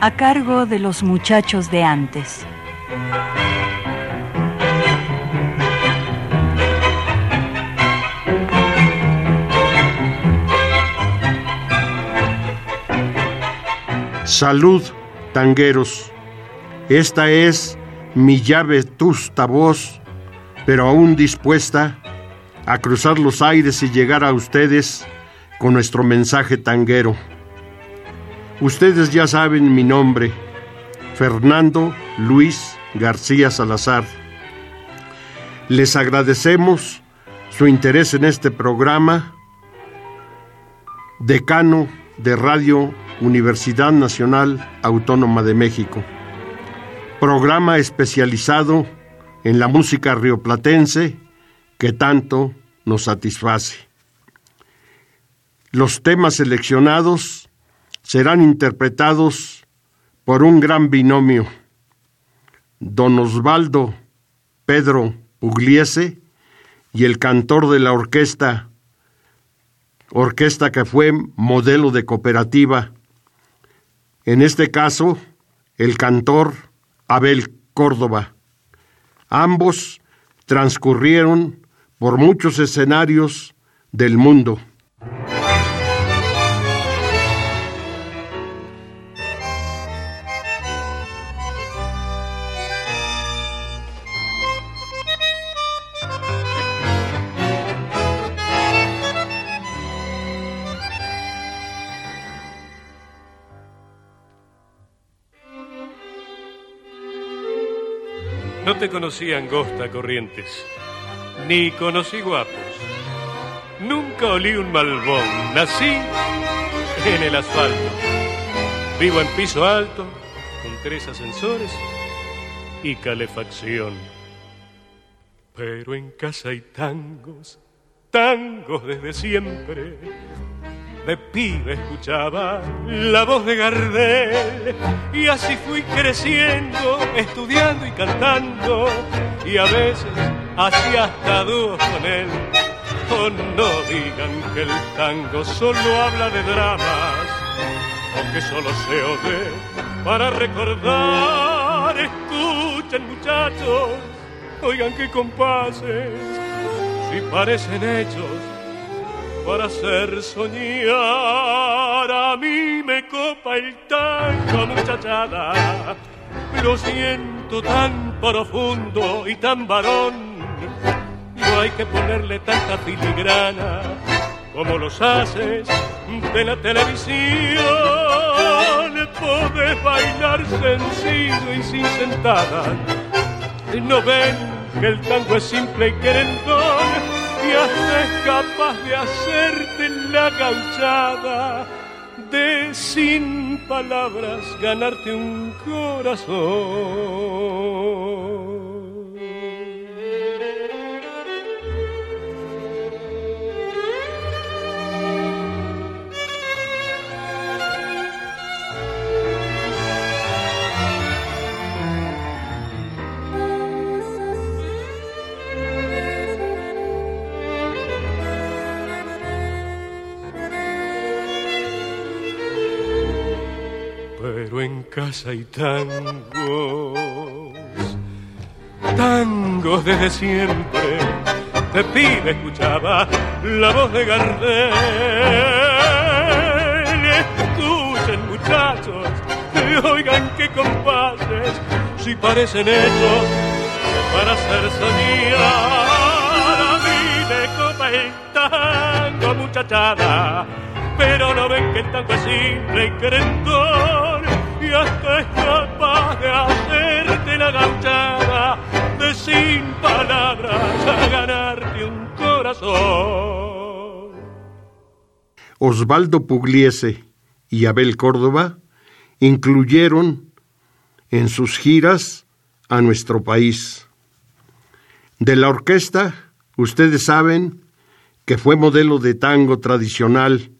A cargo de los muchachos de antes. Salud, tangueros. Esta es mi llave tusta voz, pero aún dispuesta a cruzar los aires y llegar a ustedes con nuestro mensaje tanguero. Ustedes ya saben mi nombre, Fernando Luis García Salazar. Les agradecemos su interés en este programa, decano de Radio Universidad Nacional Autónoma de México, programa especializado en la música rioplatense que tanto nos satisface. Los temas seleccionados serán interpretados por un gran binomio, don Osvaldo Pedro Pugliese y el cantor de la orquesta, orquesta que fue modelo de cooperativa, en este caso el cantor Abel Córdoba. Ambos transcurrieron por muchos escenarios del mundo. Conocí angosta corrientes, ni conocí guapos. Nunca olí un malbón, nací en el asfalto. Vivo en piso alto, con tres ascensores y calefacción. Pero en casa hay tangos, tangos desde siempre de pibe escuchaba la voz de Gardel y así fui creciendo, estudiando y cantando y a veces hacía hasta dúos con él. Oh, no digan que el tango solo habla de dramas o que solo se ode para recordar. Escuchen muchachos, oigan qué compases, si parecen hechos para hacer soñar. A mí me copa el tango, muchachada. Lo siento tan profundo y tan varón. No hay que ponerle tanta filigrana como los haces de la televisión. Podés bailar sencillo y sin sentada. No ven que el tango es simple y querendón es capaz de hacerte la gauchada, de sin palabras ganarte un corazón. En casa hay tangos, tangos desde siempre. Te pide, escuchaba la voz de Gardel. Escuchen, muchachos, oigan qué compases, si parecen hechos para hacer soñar. A mí me copa el tango, muchachada, pero no ven que el tango es simple y querendón y hasta es capaz de hacerte la gauchada de sin palabras a ganarte un corazón. Osvaldo Pugliese y Abel Córdoba incluyeron en sus giras a nuestro país. De la orquesta, ustedes saben que fue modelo de tango tradicional,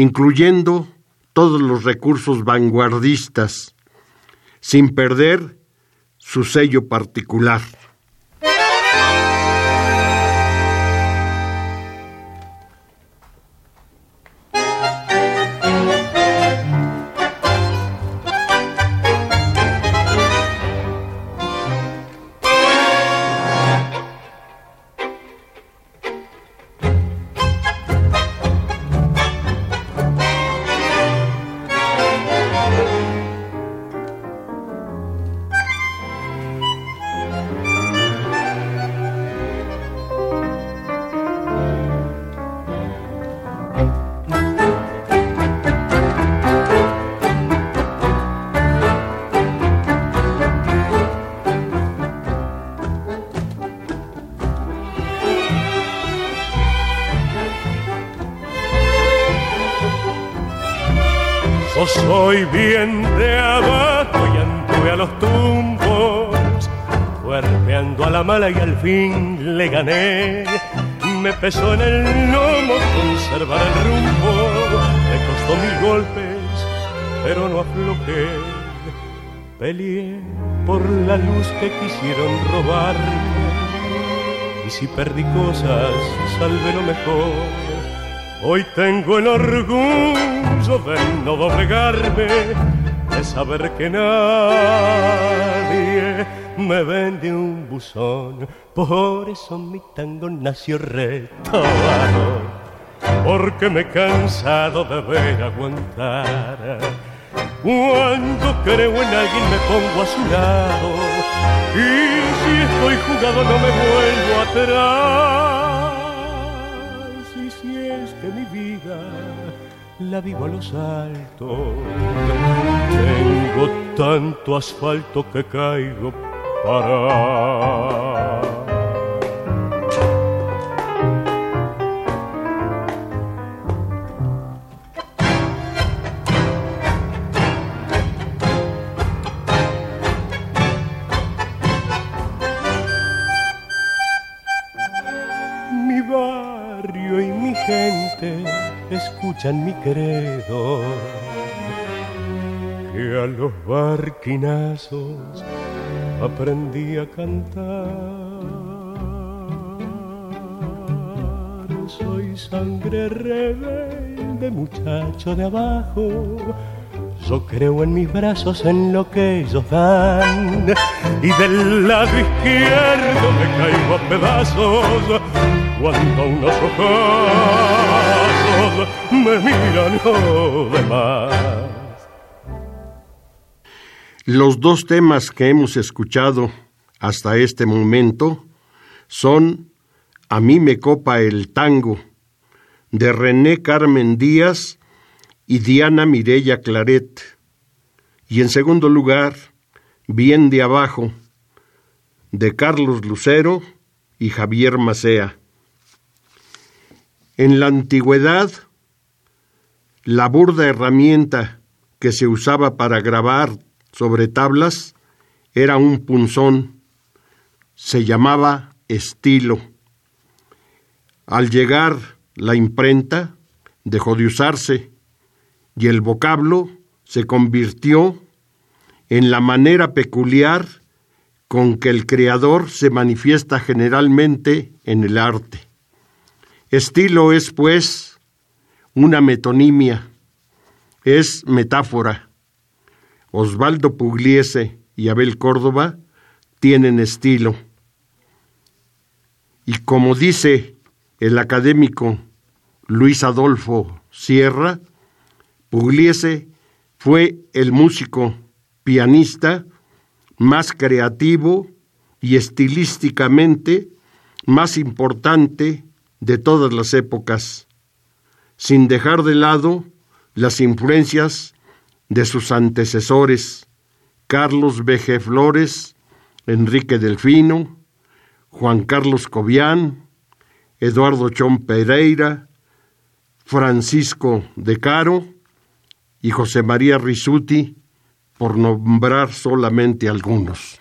incluyendo todos los recursos vanguardistas, sin perder su sello particular. Si perdí cosas, salve lo mejor Hoy tengo el orgullo de no doblegarme, de saber que nadie me vende un buzón. Por eso mi tango nació retomado, porque me he cansado de ver aguantar. Cuando creo en alguien me pongo a su lado, y si estoy jugado no me vuelvo atrás que mi vida la vivo a los altos. Tengo tanto asfalto que caigo para escuchan mi credo, que a los barquinazos aprendí a cantar. Soy sangre rebelde, muchacho de abajo. Yo creo en mis brazos, en lo que ellos dan. Y del lado izquierdo me caigo a pedazos cuando unos me miran demás. Los dos temas que hemos escuchado hasta este momento son A mí me copa el tango, de René Carmen Díaz y Diana Mirella Claret. Y en segundo lugar, Bien de abajo, de Carlos Lucero y Javier Macea. En la antigüedad, la burda herramienta que se usaba para grabar sobre tablas era un punzón. Se llamaba estilo. Al llegar la imprenta, dejó de usarse y el vocablo se convirtió en la manera peculiar con que el creador se manifiesta generalmente en el arte. Estilo es, pues, una metonimia, es metáfora. Osvaldo Pugliese y Abel Córdoba tienen estilo. Y como dice el académico Luis Adolfo Sierra, Pugliese fue el músico pianista más creativo y estilísticamente más importante de todas las épocas, sin dejar de lado las influencias de sus antecesores, Carlos B. Flores, Enrique Delfino, Juan Carlos Cobian, Eduardo Chón Pereira, Francisco de Caro y José María Risuti, por nombrar solamente algunos.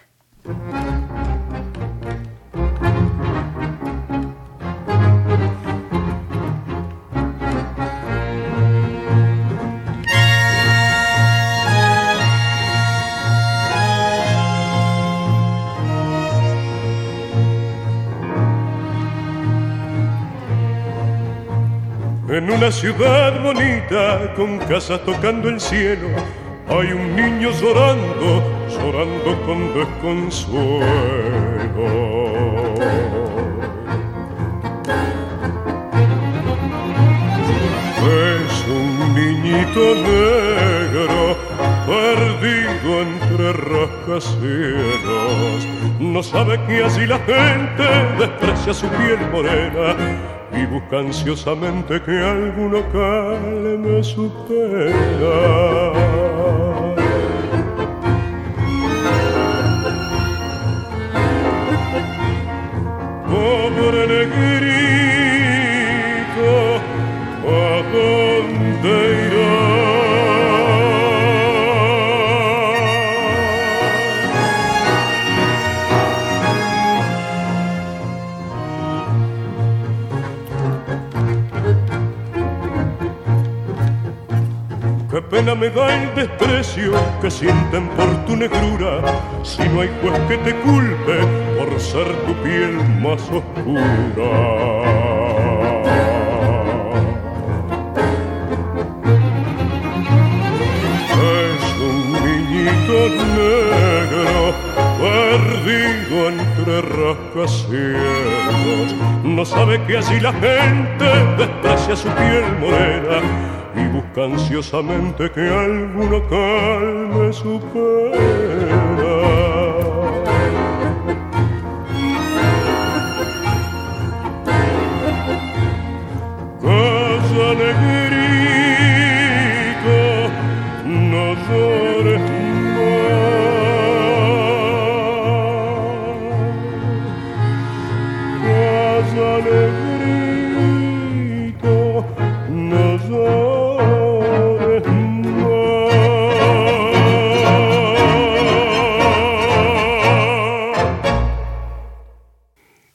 En una ciudad bonita, con casas tocando el cielo, hay un niño llorando, llorando con desconsuelo. Es un niñito negro, perdido entre rascacielos. No sabe que así la gente desprecia su piel morena y busca ansiosamente que alguno calme su pena. Me da el desprecio que sienten por tu negrura, si no hay juez que te culpe por ser tu piel más oscura. Es un niñito negro perdido entre rascacielos. No sabe que así la gente desprecia su piel morena y busca ansiosamente que alguno calme su pena.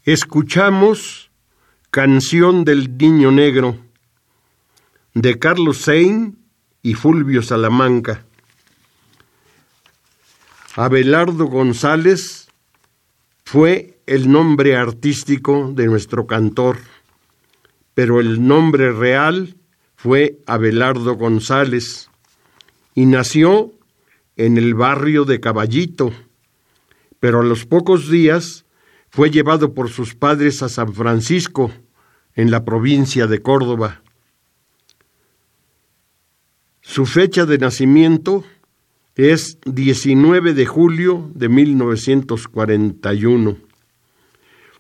Escuchamos Canción del Niño Negro de Carlos Sein y Fulvio Salamanca. Abelardo González fue el nombre artístico de nuestro cantor, pero el nombre real fue Abelardo González y nació en el barrio de Caballito, pero a los pocos días fue llevado por sus padres a San Francisco, en la provincia de Córdoba. Su fecha de nacimiento es 19 de julio de 1941.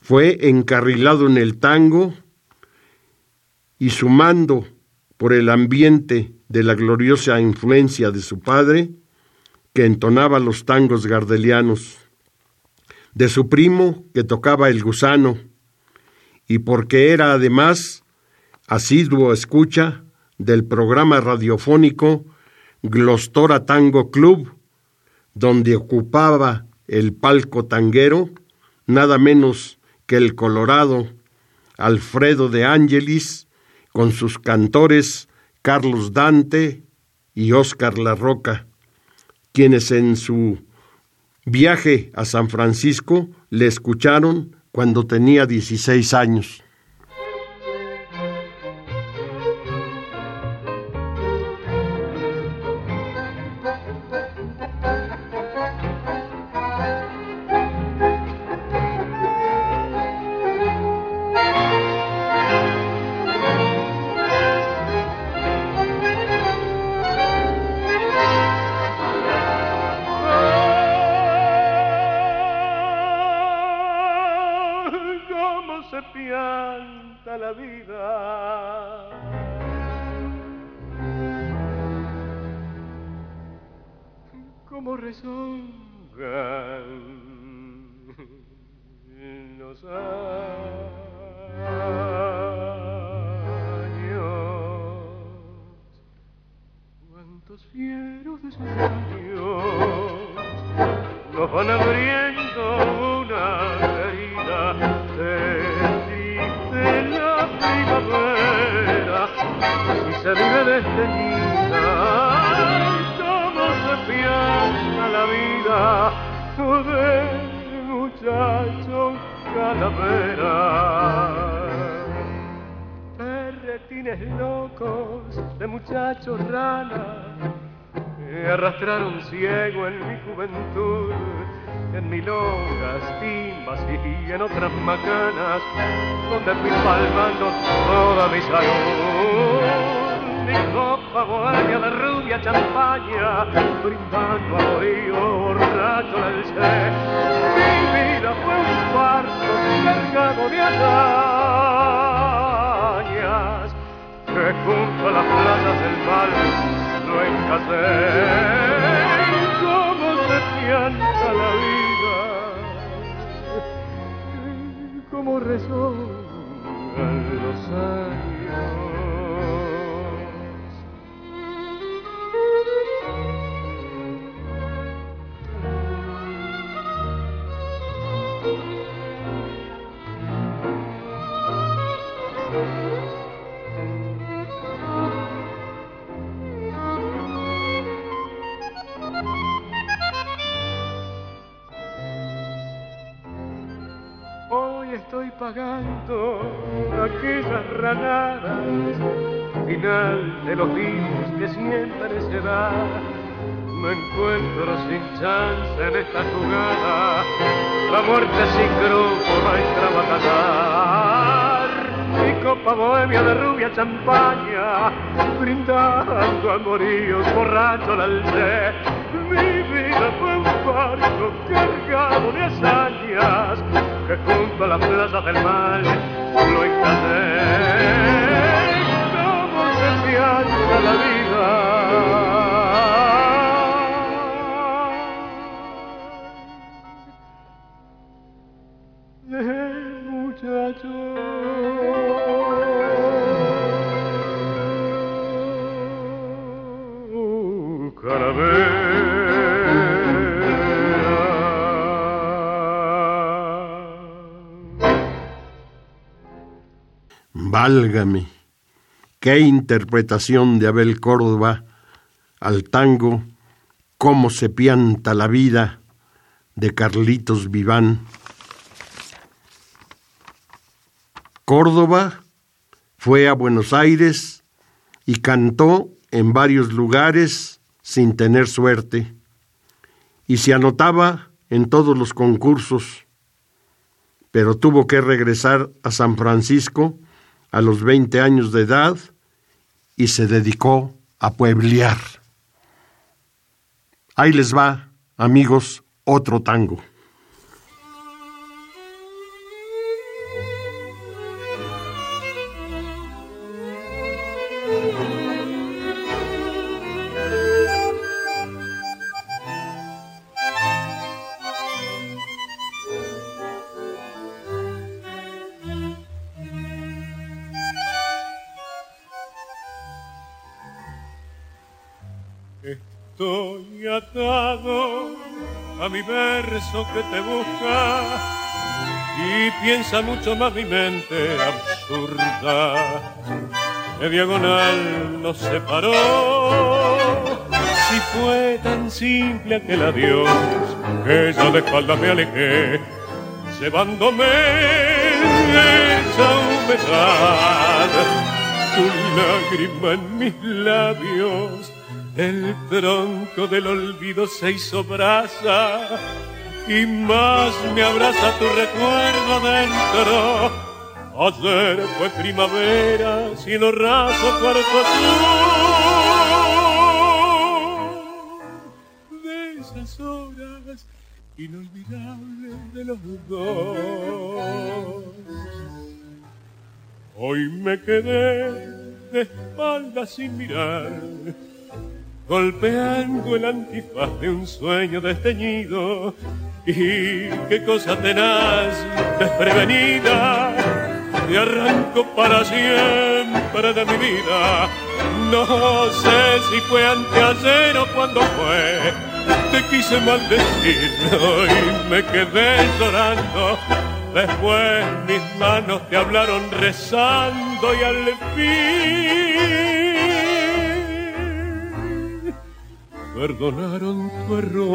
Fue encarrilado en el tango y sumando por el ambiente de la gloriosa influencia de su padre, que entonaba los tangos gardelianos, de su primo, que tocaba el gusano, y porque era además asiduo escucha del programa radiofónico Glostora Tango Club, donde ocupaba el palco tanguero nada menos que el colorado Alfredo de Ángelis, con sus cantores Carlos Dante y Óscar La Roca, quienes en su viaje a San Francisco le escucharon cuando tenía 16 años. Calavera perretines locos de muchachos ranas me arrastraron ciego en mi juventud, en milongas, timbas y en otras macanas, donde fui palmando toda mi salud. Mi copa bohemia de rubia champaña, brindando a morío borracho del ser. Mi vida fue un farso cargado de hazañas, que junto a las playas del mal no escasez, cómo se pianta la vida, cómo resonan los años. Estoy pagando aquellas ranadas, final de los días que siempre se da. Me encuentro sin chance en esta jugada, la muerte sin grupo va a batallar. Mi copa bohemia de rubia champaña, brindando amoríos, borracho la alcé. Mi vida fue un barco cargado de hazañas que junto a las plazas del mal Válgame, qué interpretación de Abel Córdoba al tango Cómo se pianta la vida de Carlitos Viván. Córdoba fue a Buenos Aires y cantó en varios lugares sin tener suerte y se anotaba en todos los concursos, pero tuvo que regresar a San Francisco a los 20 años de edad y se dedicó a pueblear. Ahí les va, amigos, otro tango. Que te busca y piensa mucho más mi mente absurda. De diagonal nos separó. Si fue tan simple aquel adiós que yo de espalda me alejé, llevándome esa humedad, tu lágrima en mis labios el tronco del olvido se hizo brasa y más me abraza tu recuerdo dentro. Ayer fue primavera, cielo raso, cuarto azul. De esas horas inolvidables de los dos. Hoy me quedé de espaldas sin mirar golpeando el antifaz de un sueño desteñido. Y qué cosa tenaz, desprevenida, te arranco para siempre de mi vida. No sé si fue anteayer o cuando fue, te quise maldecir y me quedé llorando. Después mis manos te hablaron rezando y al fin perdonaron tu error.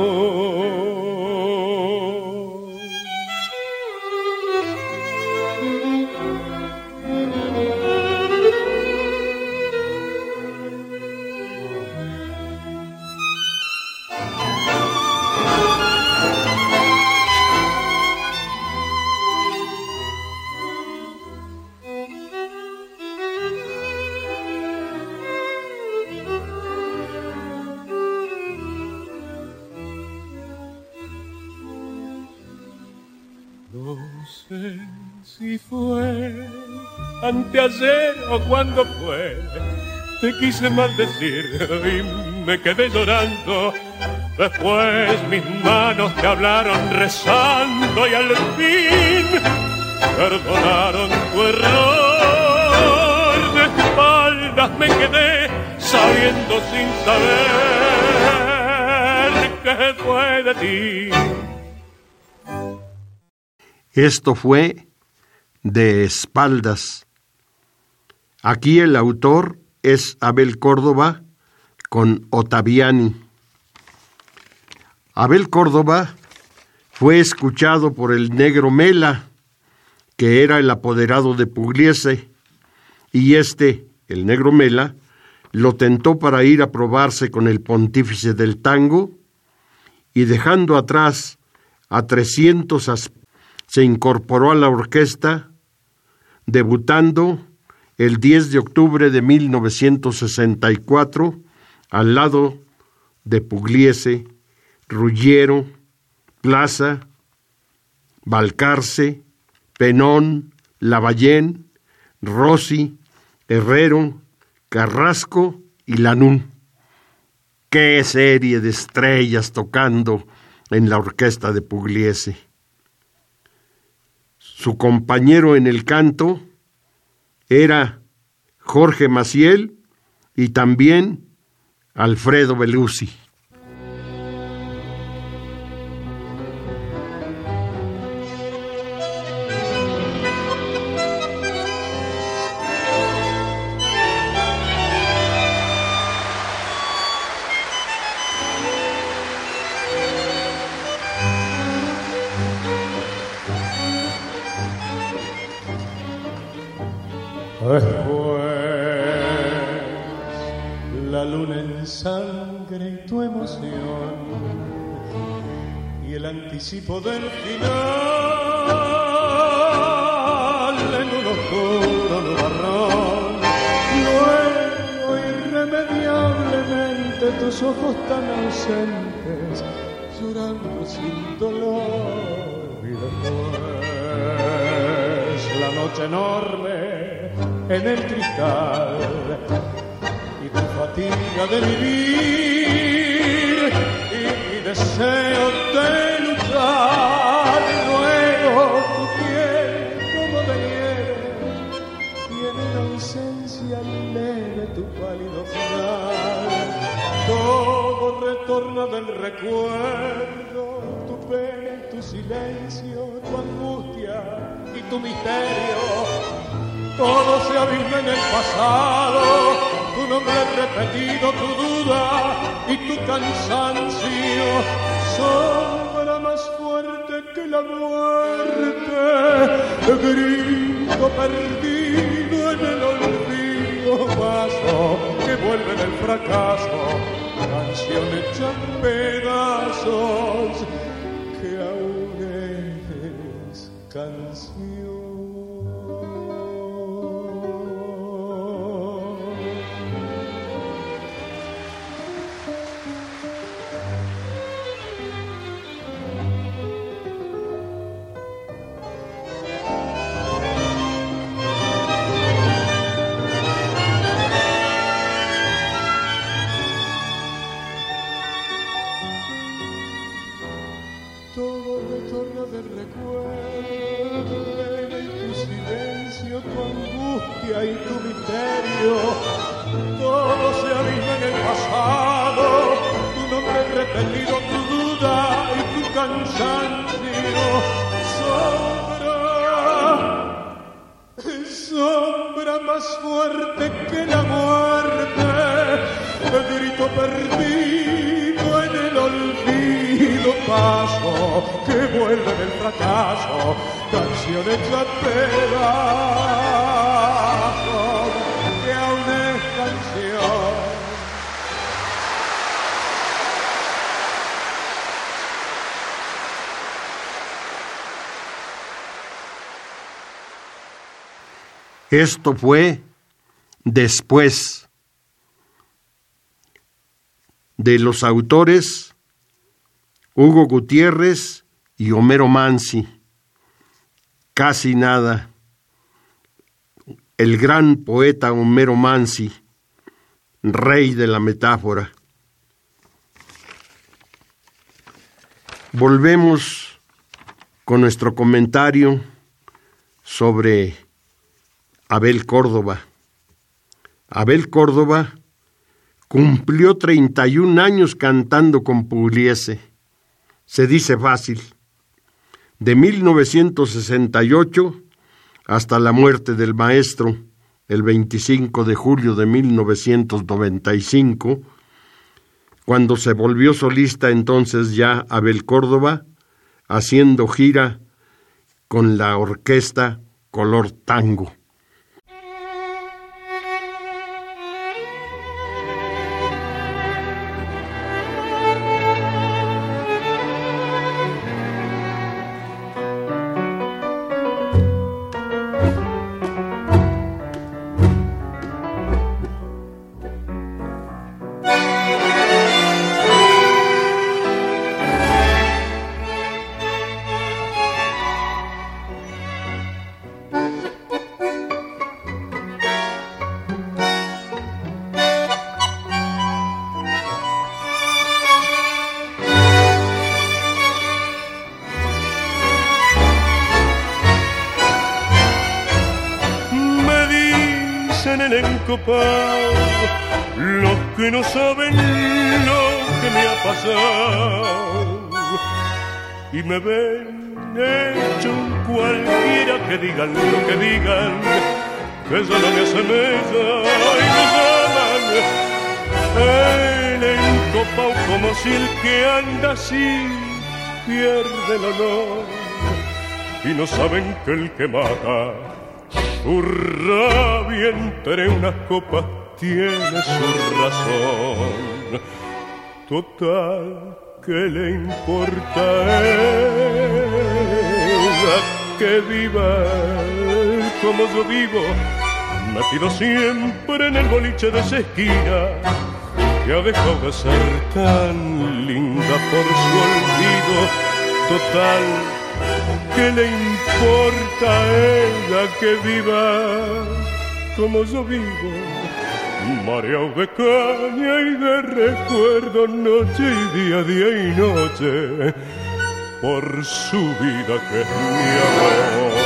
Anteayer o cuando fue. Te quise maldecir y me quedé llorando. Después mis manos te hablaron rezando y al fin perdonaron tu error. De espaldas me quedé sabiendo sin saber qué fue de ti. Esto fue de espaldas Aquí el autor es Abel Córdoba con Ottaviani. Abel Córdoba fue escuchado por el negro Mela, que era el apoderado de Pugliese, y este, el negro Mela, lo tentó para ir a probarse con el pontífice del tango, y dejando atrás a 300 se incorporó a la orquesta, debutando el 10 de octubre de 1964 al lado de Pugliese, Ruggiero, Plaza, Balcarce, Penón, Lavallén, Rossi, Herrero, Carrasco y Lanún. ¡Qué serie de estrellas tocando en la orquesta de Pugliese! Su compañero en el canto, era Jorge Maciel y también Alfredo Belusi. Tu misterio. Todo se abisma en el pasado. Tu nombre repetido tu duda y tu cansancio. Son que la muerte, grito perdido en el olvido, paso que vuelve en el fracaso, canción hecha pedazos que aún es canción. Repetido, tu duda y tu cansancio. Sombra, sombra más fuerte que la muerte, grito perdido en el olvido, paso que vuelve del fracaso, canción hecha pedazos, Esto fue después de los autores Hugo Gutiérrez y Homero Mansi. Casi nada. El gran poeta Homero Mansi, rey de la metáfora. Volvemos con nuestro comentario sobre Abel Córdoba. Abel Córdoba cumplió 31 años cantando con Pugliese. Se dice fácil. De 1968 hasta la muerte del maestro, el 25 de julio de 1995, cuando se volvió solista entonces ya Abel Córdoba, haciendo gira con la orquesta Color Tango. Encopado los que no saben lo que me ha pasado. Y me ven hecho cualquiera que digan lo que digan que eso no me asemeja y me llaman. El encopado como si el que anda así pierde el honor y no saben que el que mata su rabia entre unas copas tiene su razón. Total, ¿qué le importa a ella que viva como yo vivo? Metido siempre en el boliche de esa que ha dejado de ser tan linda por su olvido. Total, ¿Qué le importa a ella que viva como yo vivo? Mareado de caña y de recuerdo noche y día, día y noche por su vida que es mi amor.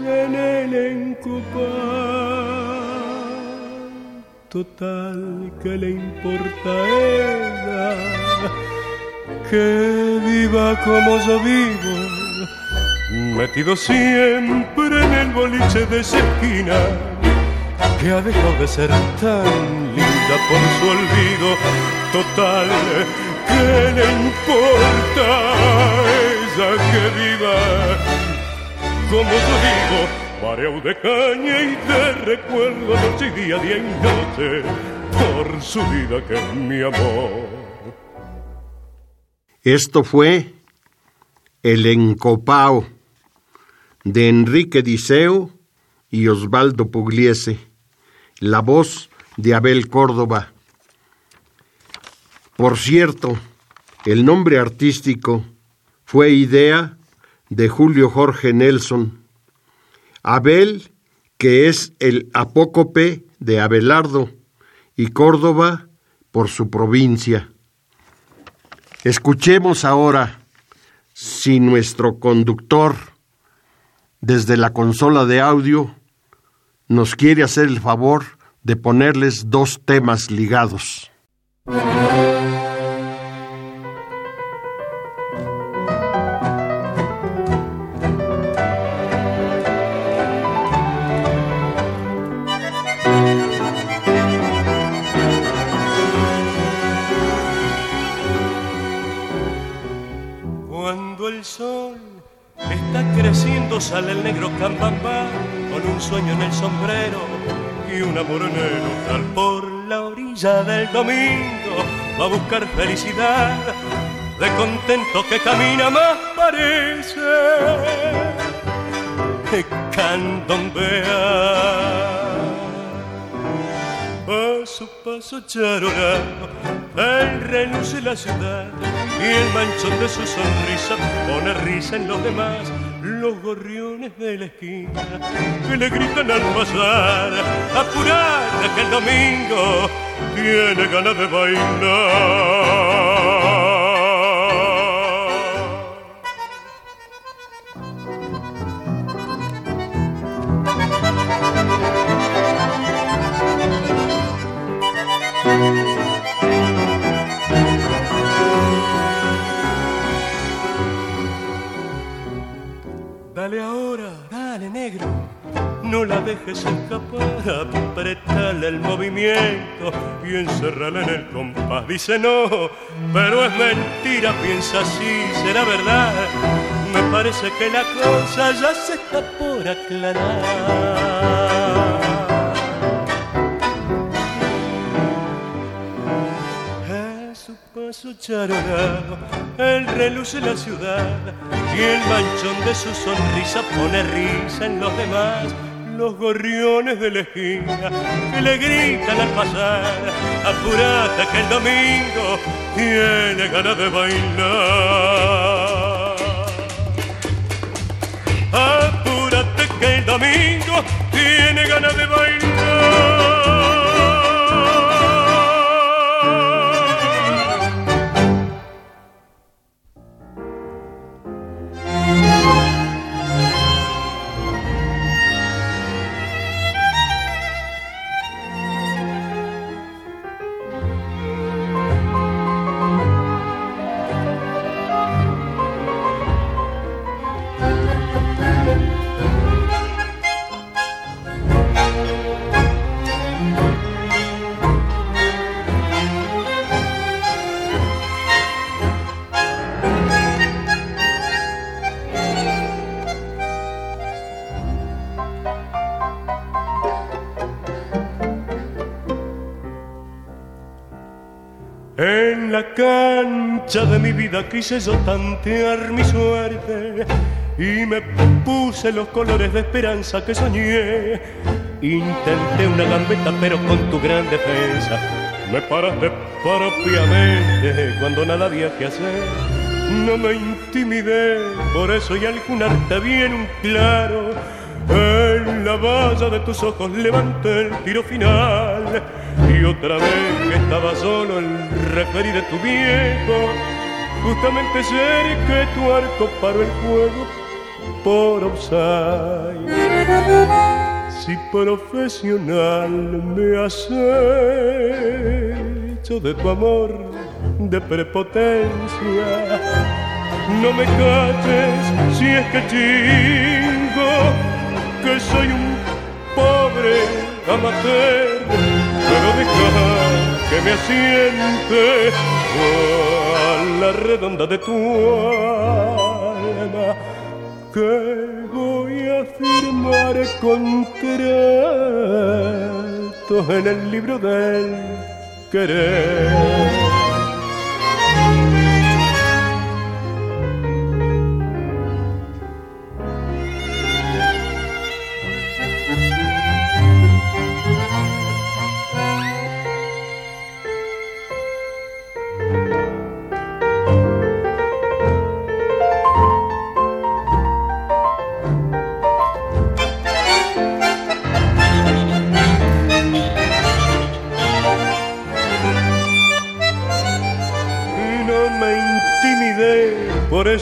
En el encopado. Total, que le importa a ella? Que viva como yo vivo, metido siempre en el boliche de esa esquina, que ha dejado de ser tan linda por su olvido. Total, que le importa a ella que viva como yo digo, mareo de caña y de recuerdo noche y día, día y noche, por su vida que es mi amor. Esto fue El Encopao de Enrique Diceo y Osvaldo Pugliese, la voz de Abel Córdoba. Por cierto, el nombre artístico fue idea de Julio Jorge Nelson. Abel que es el apócope de Abelardo, y Córdoba por su provincia. Escuchemos ahora si nuestro conductor desde la consola de audio nos quiere hacer el favor de ponerles dos temas ligados. Sale el negro cambamba con un sueño en el sombrero y un amor en el por la orilla del domingo va a buscar felicidad de contento que camina más parece que candombea. Paso paso charorado el reluce la ciudad y el manchón de su sonrisa pone risa en los demás los gorriones de la esquina que le gritan al pasar, apurate que el domingo tiene ganas de bailar. Dale ahora, dale negro, no la dejes escapar, apretale el movimiento y encerrala en el compás. Dice no, pero es mentira, piensa así, será verdad. Me parece que la cosa ya se está por aclarar. su charolado, el reluce la ciudad y el manchón de su sonrisa pone risa en los demás. Los gorriones de la que le gritan al pasar, apurate que el domingo tiene ganas de bailar. Apúrate que el domingo tiene ganas de bailar. De mi vida quise yo tantear mi suerte y me puse los colores de esperanza que soñé. Intenté una gambeta pero con tu gran defensa me paraste propiamente cuando nada había que hacer. No me intimidé, por eso y algún arte bien un claro. En la valla de tus ojos levanté el tiro final otra vez que estaba solo el referir de tu viejo, justamente cerca que tu arco paró el fuego por offside. Si profesional me has hecho de tu amor de prepotencia, no me calles si es que chingo que soy un pobre amateur, pero deja que me asiente a la redonda de tu alma que voy a firmar contrato en el libro del querer.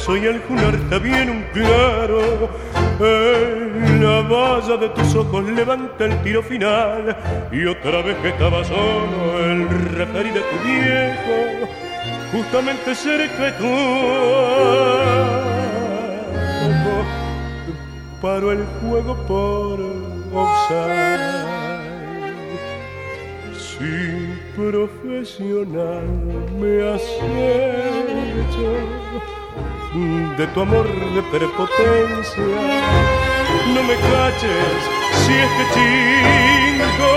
Por eso y el está bien un claro. En la valla de tus ojos levanta el tiro final y otra vez que estaba solo el referí de tu viejo, justamente cerca de tu paro el juego por gozar. Si profesional me has hecho de tu amor de prepotencia, no me caches si es que chingo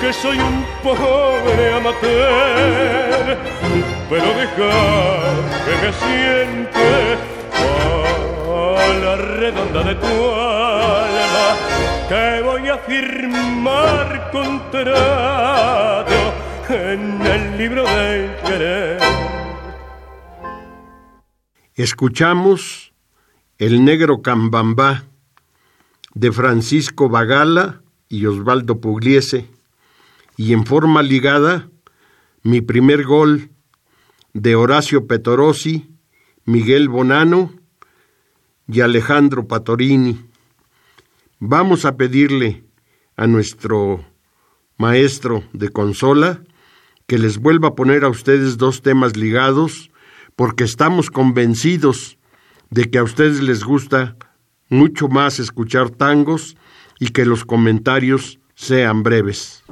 que soy un pobre amateur, pero deja que me siente la redonda de tu alma que voy a firmar contrato en el libro de querer. Escuchamos El Negro Cambambá de Francisco Bagala y Osvaldo Pugliese y en forma ligada Mi primer gol de Horacio Petorosi, Miguel Bonano y Alejandro Patorini. Vamos a pedirle a nuestro maestro de consola que les vuelva a poner a ustedes dos temas ligados, porque estamos convencidos de que a ustedes les gusta mucho más escuchar tangos y que los comentarios sean breves.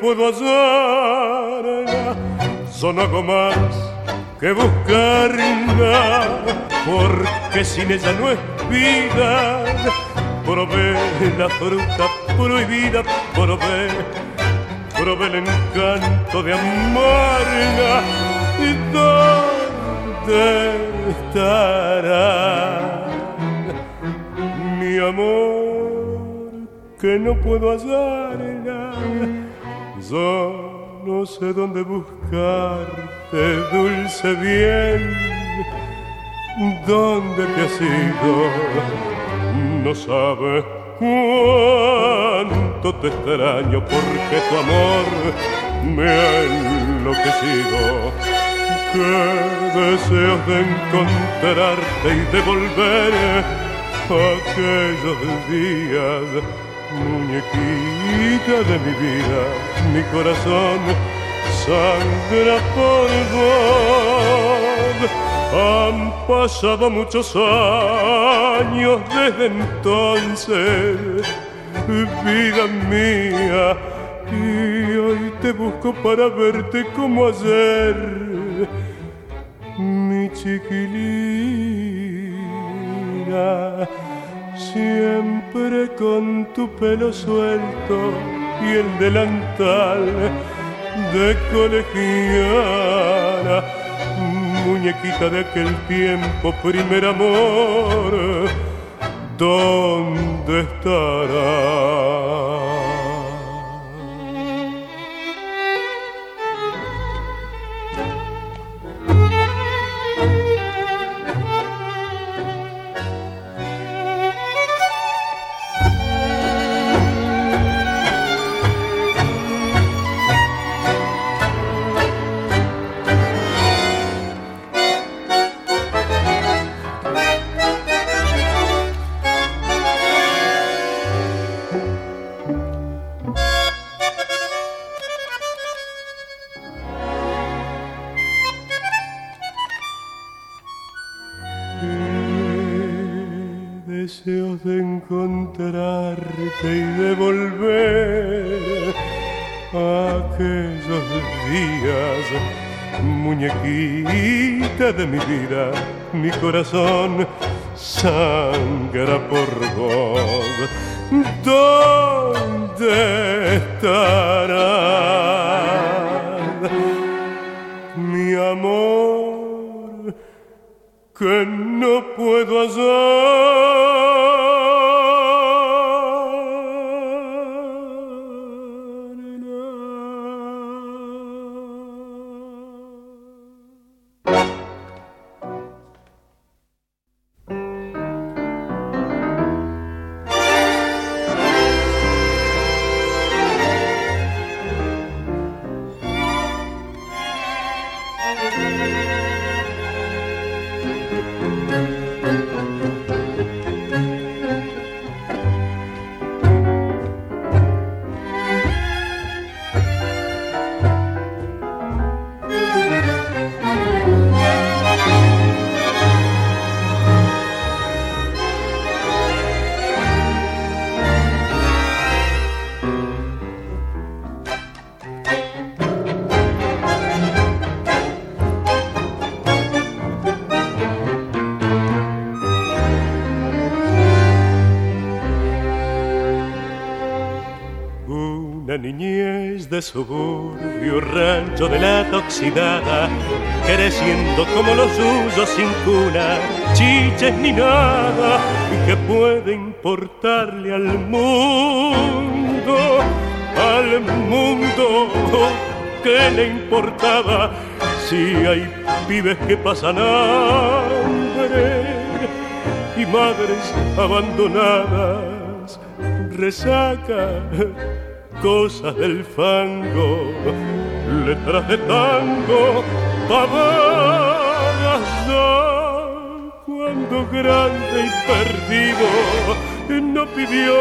Puedo hallarla, son algo más que buscarla, porque sin ella no es vida. Probé la fruta prohibida, probé, probé el encanto de amarla. ¿Y dónde estará mi amor que no puedo hallarla? Yo no sé dónde buscarte, dulce bien. ¿Dónde te has ido? No sabes cuánto te extraño porque tu amor me ha enloquecido. Qué deseos de encontrarte y de volver aquellos días muñequita de mi vida, mi corazón sangra por vos. Han pasado muchos años desde entonces, vida mía, y hoy te busco para verte como ayer, mi chiquilina siempre con tu pelo suelto y el delantal de colegiala, muñequita de aquel tiempo, primer amor, ¿dónde estará? de mi vida, mi corazón sangra por vos. ¿Dónde estará mi amor que no puedo hacer. De suburbio, rancho de la oxidada, creciendo como los suyos sin cuna, chiches ni nada, y que puede importarle al mundo, al mundo, que le importaba. Si hay pibes que pasan hambre y madres abandonadas, resaca cosas del fango, letras de tango, pavadas cuando grande y perdido no pidió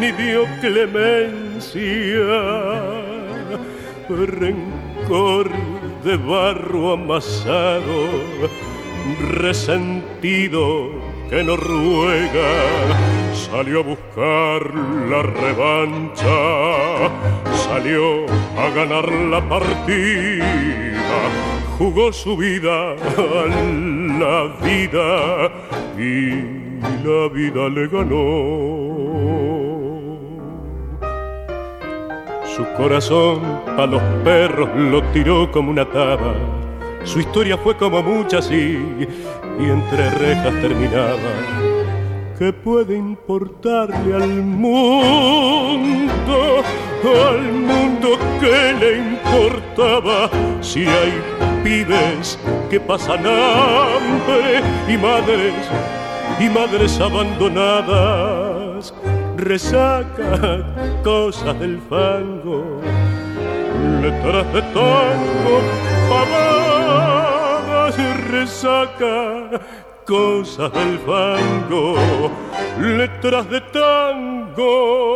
ni dio clemencia, rencor de barro amasado, resentido que no ruega, salió a buscar la revancha, salió a ganar la partida, jugó su vida a la vida y la vida le ganó. Su corazón a los perros lo tiró como una taba. Su historia fue como muchas y y entre rejas terminaba. ¿Qué puede importarle al mundo, al mundo que le importaba si hay pibes que pasan hambre y madres y madres abandonadas? Resaca cosas del fango, letras de tango, resaca, cosas del fango, letras de tango.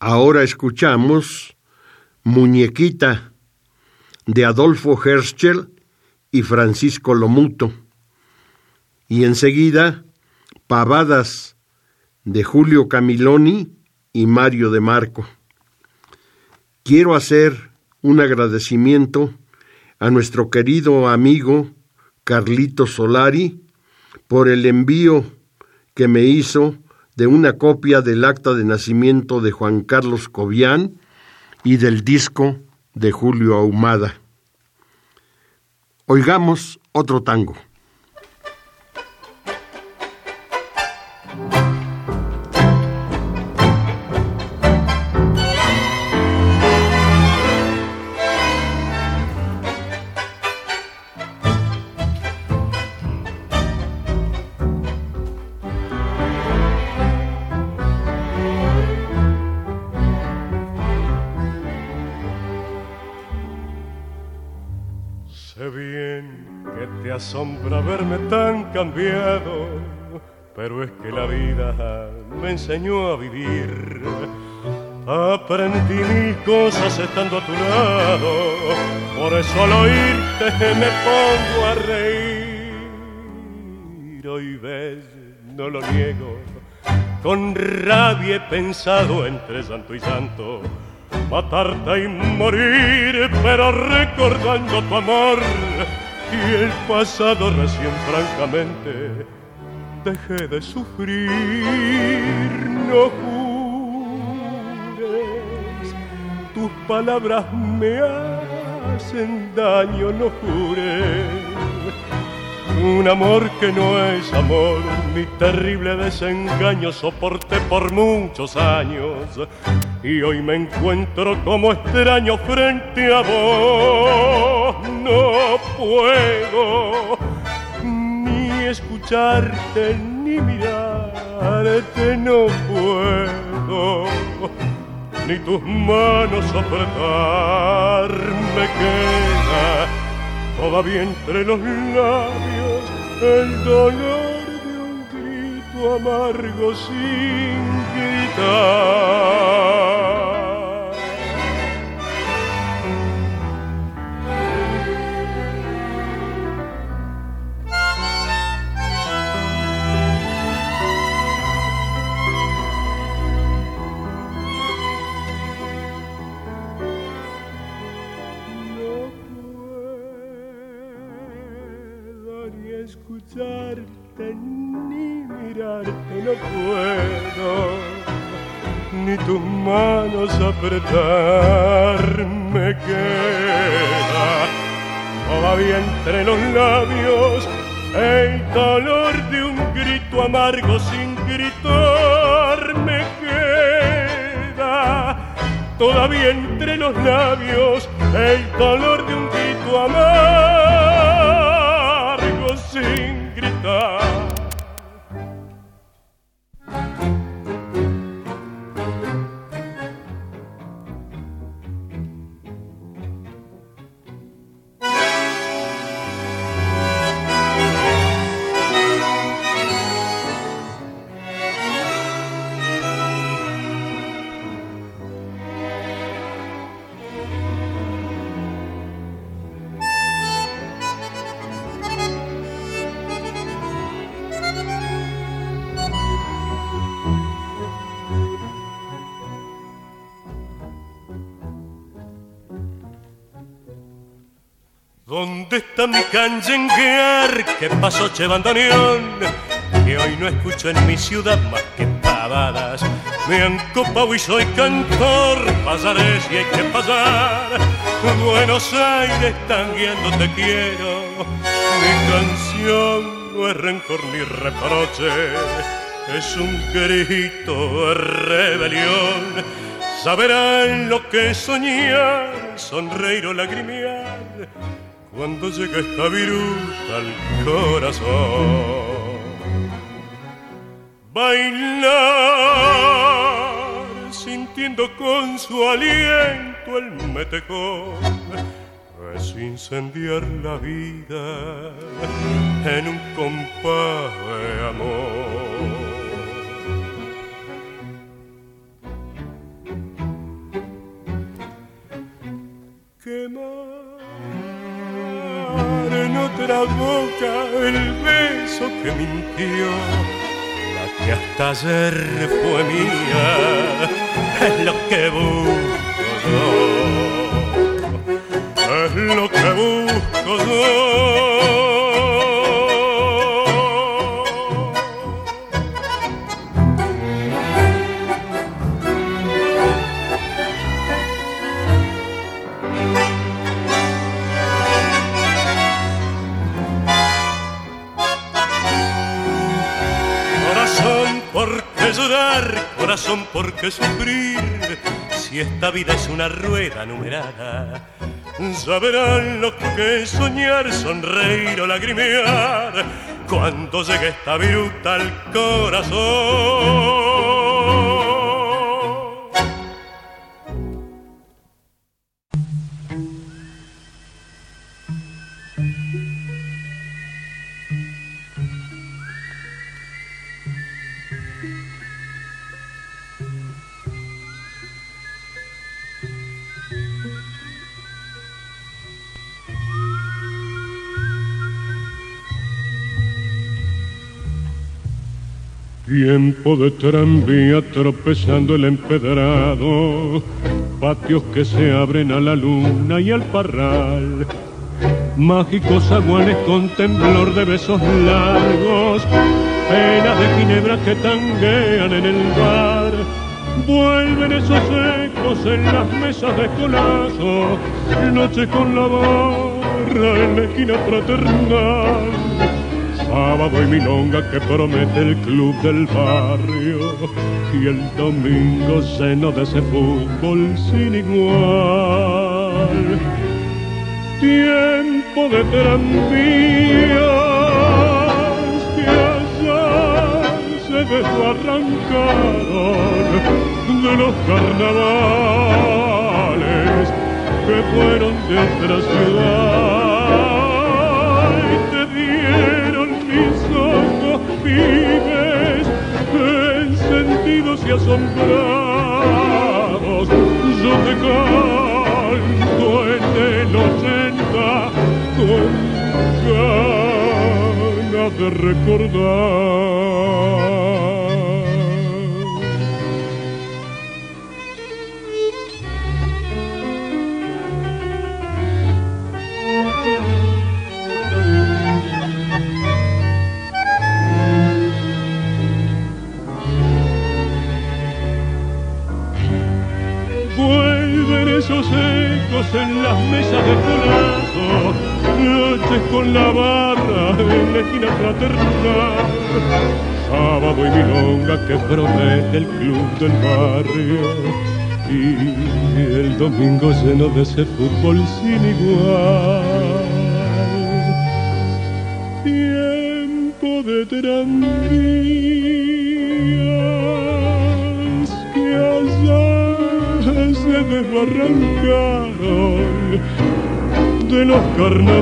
Ahora escuchamos Muñequita de Adolfo Herschel y Francisco Lomuto. Y enseguida Pavadas de Julio Camiloni y Mario de Marco. Quiero hacer un agradecimiento a nuestro querido amigo Carlito Solari por el envío que me hizo de una copia del acta de nacimiento de Juan Carlos Cobian y del disco de Julio Ahumada. Oigamos otro tango. Asombra verme tan cambiado, pero es que la vida me enseñó a vivir. Aprendí mil cosas estando a tu lado, por eso al oírte me pongo a reír. Hoy ves, no lo niego, con rabia he pensado entre santo y santo matarte y morir, pero recordando tu amor y el pasado recién francamente dejé de sufrir, no jures, tus palabras me hacen daño, no jures. Un amor que no es amor, mi terrible desengaño soporté por muchos años y hoy me encuentro como extraño frente a vos. No puedo ni escucharte ni mirarte, no puedo ni tus manos apretar me queda todavía entre los labios el dolor de un grito amargo sin gritar. Canyenguear? ¿Qué pasó, che bandoneón? Que hoy no escucho en mi ciudad más que pavadas. Me han copado y soy cantor, pasaré si hay que pasar. Buenos Aires, tangueando te quiero. Mi canción no es rencor ni reproche, es un grito de rebelión. Saberán lo que soñar, sonreír o lagrimear cuando llega esta viruta al corazón. Bailar sintiendo con su aliento el metejón es incendiar la vida en un compás de amor. Quemar en otra boca el beso que mintió. La que hasta ayer fue mía es lo que busco yo. Es lo que busco yo. Corazón, ¿por qué sufrir? Si esta vida es una rueda numerada, saberán lo que es soñar, sonreír o lagrimear cuando llegue esta viruta al corazón. Tiempo de tranvía tropezando el empedrado, patios que se abren a la luna y al parral, mágicos aguanes con temblor de besos largos, penas de ginebra que tanguean en el bar. Vuelven esos ecos en las mesas de colazo, noche con la barra en la esquina fraternal. Sábado y milonga que promete el club del barrio y el domingo seno de ese fútbol sin igual. Tiempo de tranvía arrancaron de los carnavales que fueron de otra ciudad mis ojos pibes encendidos y asombrados. Yo te canto en el ochenta con ganas de recordar en las mesas de colazo, noches con la barra en la esquina fraternal, sábado y milonga que promete el club del barrio y el domingo lleno de ese fútbol sin igual. Tiempo de tranquilidad se desbarrancaron de los carnavales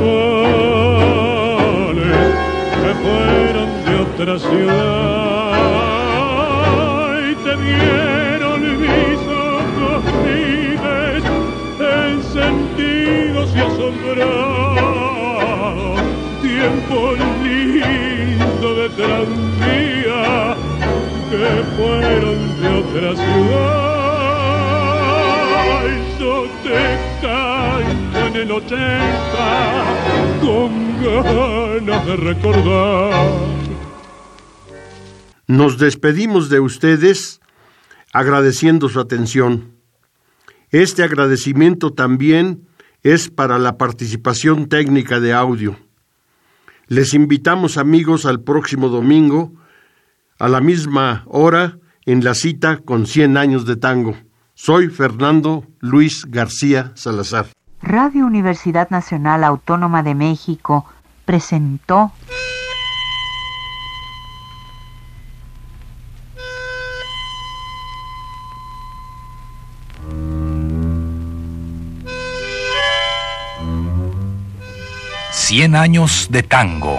que fueron de otra ciudad y te dieron mis ojos vives encendidos y asombrados. Tiempo lindo de tranvía que fueron de otra ciudad en el 80 con ganas de recordar. Nos despedimos de ustedes agradeciendo su atención. Este agradecimiento también es para la participación técnica de audio. Les invitamos amigos al próximo domingo a la misma hora en la cita con 100 años de tango. Soy Fernando Luis García Salazar. Radio Universidad Nacional Autónoma de México presentó Cien años de tango.